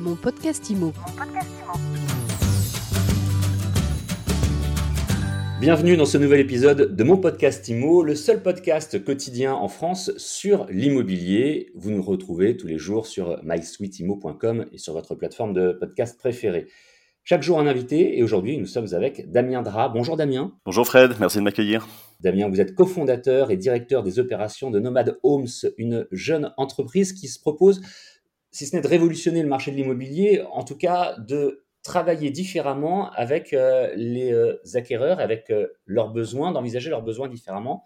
Mon podcast IMO. Bienvenue dans ce nouvel épisode de mon podcast IMO, le seul podcast quotidien en France sur l'immobilier. Vous nous retrouvez tous les jours sur mysweetimo.com et sur votre plateforme de podcast préférée. Chaque jour un invité et aujourd'hui nous sommes avec Damien Dra. Bonjour Damien. Bonjour Fred, merci de m'accueillir. Damien, vous êtes cofondateur et directeur des opérations de Nomad Homes, une jeune entreprise qui se propose, si ce n'est de révolutionner le marché de l'immobilier, en tout cas de travailler différemment avec euh, les euh, acquéreurs, avec euh, leurs besoins, d'envisager leurs besoins différemment.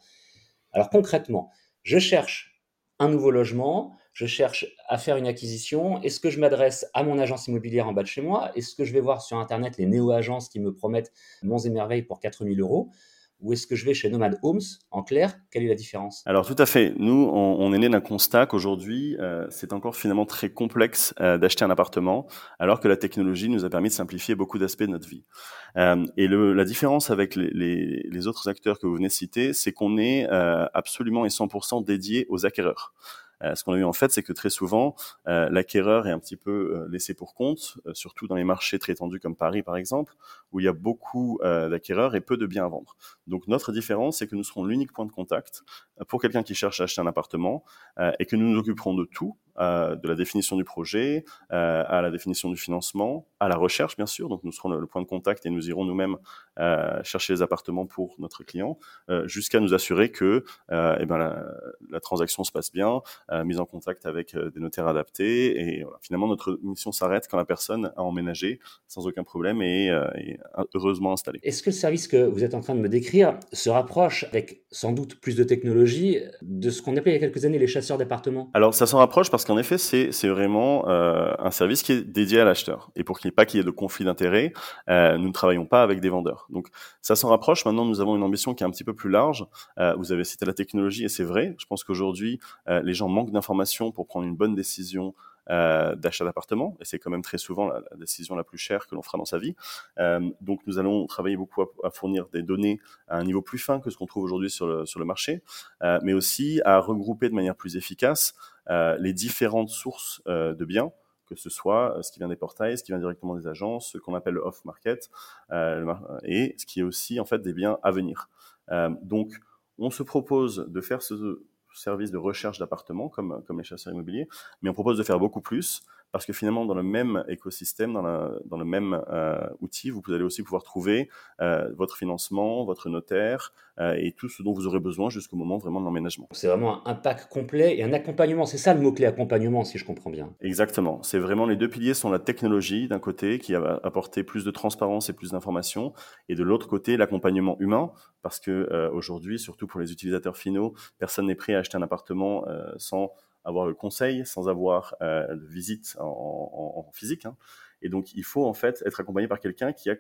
Alors concrètement, je cherche un nouveau logement, je cherche à faire une acquisition. Est-ce que je m'adresse à mon agence immobilière en bas de chez moi? Est-ce que je vais voir sur Internet les néo-agences qui me promettent monts et merveilles pour 4000 euros? Ou est-ce que je vais chez Nomad Homes En clair, quelle est la différence? Alors tout à fait. Nous, on, est né d'un constat qu'aujourd'hui, euh, c'est encore finalement très complexe euh, d'acheter un appartement, alors que la technologie nous a permis de simplifier beaucoup d'aspects de notre vie. Euh, et le, la différence avec les, les, les, autres acteurs que vous venez de citer, c'est qu'on est absolument et 100% dédié aux acquéreurs. Euh, ce qu'on a eu en fait, c'est que très souvent, euh, l'acquéreur est un petit peu euh, laissé pour compte, surtout dans les marchés très tendus comme Paris par exemple, où il y a beaucoup d'acquéreurs et peu de biens à vendre. Donc notre différence, c'est que nous serons l'unique point de contact pour quelqu'un qui cherche à acheter un appartement et que nous nous occuperons de tout, de la définition du projet, à la définition du financement, à la recherche bien sûr. Donc nous serons le, point de contact et nous irons nous-mêmes chercher les appartements pour notre client, jusqu'à nous assurer que eh ben, la, transaction se passe bien, mise en contact avec des notaires adaptés. Et finalement notre mission s'arrête quand la personne a emménagé sans aucun problème et est heureusement installée. Est-ce que le service que vous êtes en train de me décrire se rapproche avec sans doute plus de technologie de ce qu'on appelait il y a quelques années les chasseurs d'appartements? Alors ça s'en rapproche parce qu'en effet, c'est, c'est vraiment euh, un service qui est dédié à l'acheteur. Et pour qu'il n'y ait pas qu'il y ait de conflit d'intérêts, euh, nous ne travaillons pas avec des vendeurs. Donc ça s'en rapproche. Maintenant, nous avons une ambition qui est un petit peu plus large. Euh, vous avez cité la technologie et c'est vrai. Je pense qu'aujourd'hui, euh, les gens manquent d'informations pour prendre une bonne décision euh, d'achat d'appartement, et c'est quand même très souvent la, décision la plus chère que l'on fera dans sa vie. Euh, donc nous allons travailler beaucoup à, fournir des données à un niveau plus fin que ce qu'on trouve aujourd'hui sur le, marché, mais aussi à regrouper de manière plus efficace les différentes sources de biens que ce soit ce qui vient des portails, ce qui vient directement des agences, ce qu'on appelle le off-market, et ce qui est aussi en fait des biens à venir. Donc, on se propose de faire ce, service de recherche d'appartements comme, comme les chasseurs immobiliers, mais on propose de faire beaucoup plus parce que finalement, dans le même écosystème, dans, la, dans le même euh, outil, vous allez aussi pouvoir trouver euh, votre financement, votre notaire euh, et tout ce dont vous aurez besoin jusqu'au moment vraiment de l'emménagement. C'est vraiment un pack complet et un accompagnement. C'est ça le mot-clé accompagnement, si je comprends bien. Exactement. C'est vraiment les deux piliers sont la technologie d'un côté qui va apporter plus de transparence et plus d'informations, et de l'autre côté l'accompagnement humain, parce que aujourd'hui, surtout pour les utilisateurs finaux, personne n'est prêt à acheter un appartement sans avoir le conseil, sans avoir euh, de visite en, physique. Hein. Et donc, il faut en fait être accompagné par quelqu'un qui a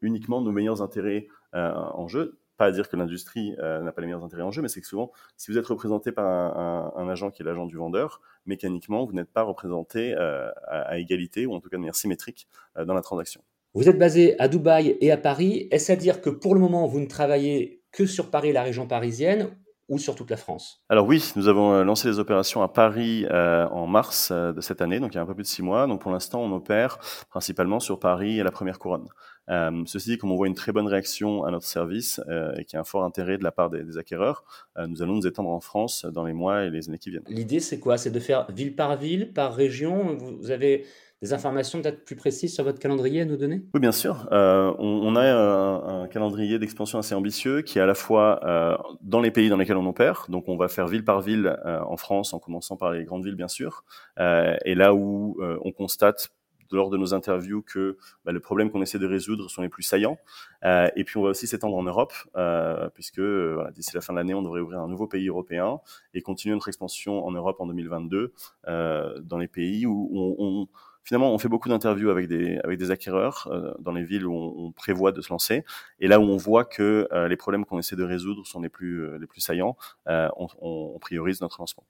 uniquement nos meilleurs intérêts euh, en jeu. Pas à dire que l'industrie euh, n'a pas les meilleurs intérêts en jeu, mais c'est que souvent, si vous êtes représenté par un, agent qui est l'agent du vendeur, mécaniquement, vous n'êtes pas représenté euh, à, à, égalité ou en tout cas de manière symétrique dans la transaction. Vous êtes basé à Dubaï et à Paris. Est-ce à dire que pour le moment, vous ne travaillez que sur Paris, la région parisienne, ou sur toute la France Alors oui, nous avons euh, lancé les opérations à Paris euh, en mars euh, de cette année, donc il y a un peu plus de six mois. Donc pour l'instant, on opère principalement sur Paris et la première couronne. Euh, ceci dit, comme on voit une très bonne réaction à notre service euh, et qu'il y a un fort intérêt de la part des, des acquéreurs, euh, nous allons nous étendre en France dans les mois et les années qui viennent. L'idée, c'est quoi? C'est de faire ville par ville, par région? Vous avez des informations peut-être plus précises sur votre calendrier à nous donner? Oui, bien sûr. Euh, on, on, a un, un calendrier d'expansion assez ambitieux qui est à la fois euh, dans les pays dans lesquels on opère. Donc, on va faire ville par ville euh, en France, en commençant par les grandes villes, bien sûr. et là où on constate lors de nos interviews que bah, les problèmes qu'on essaie de résoudre sont les plus saillants. Euh, et puis on va aussi s'étendre en Europe, euh, puisque euh, voilà, d'ici la fin de l'année, on devrait ouvrir un nouveau pays européen et continuer notre expansion en Europe en 2022 euh, dans les pays où on, on finalement, on fait beaucoup d'interviews avec des, avec des acquéreurs euh, dans les villes où on, prévoit de se lancer. Et là où on voit que euh, les problèmes qu'on essaie de résoudre sont les plus, euh, les plus saillants, on, on, priorise notre lancement.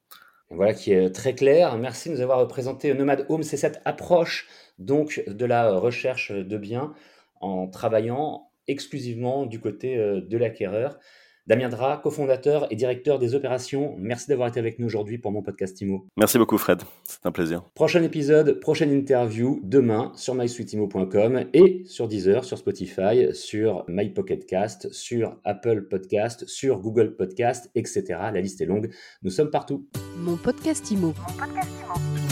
Voilà qui est très clair. Merci de nous avoir présenté Nomad Home. C'est cette approche donc de la recherche de biens en travaillant exclusivement du côté de l'acquéreur. Damien Dra, cofondateur et directeur des opérations, merci d'avoir été avec nous aujourd'hui pour mon podcast IMO. Merci beaucoup Fred, c'est un plaisir. Prochain épisode, prochaine interview demain sur mysweetimo.com et sur Deezer, sur Spotify, sur MyPocketCast, sur Apple Podcast, sur Google Podcast, etc. La liste est longue. Nous sommes partout. Mon podcast IMO. Mon podcast IMO.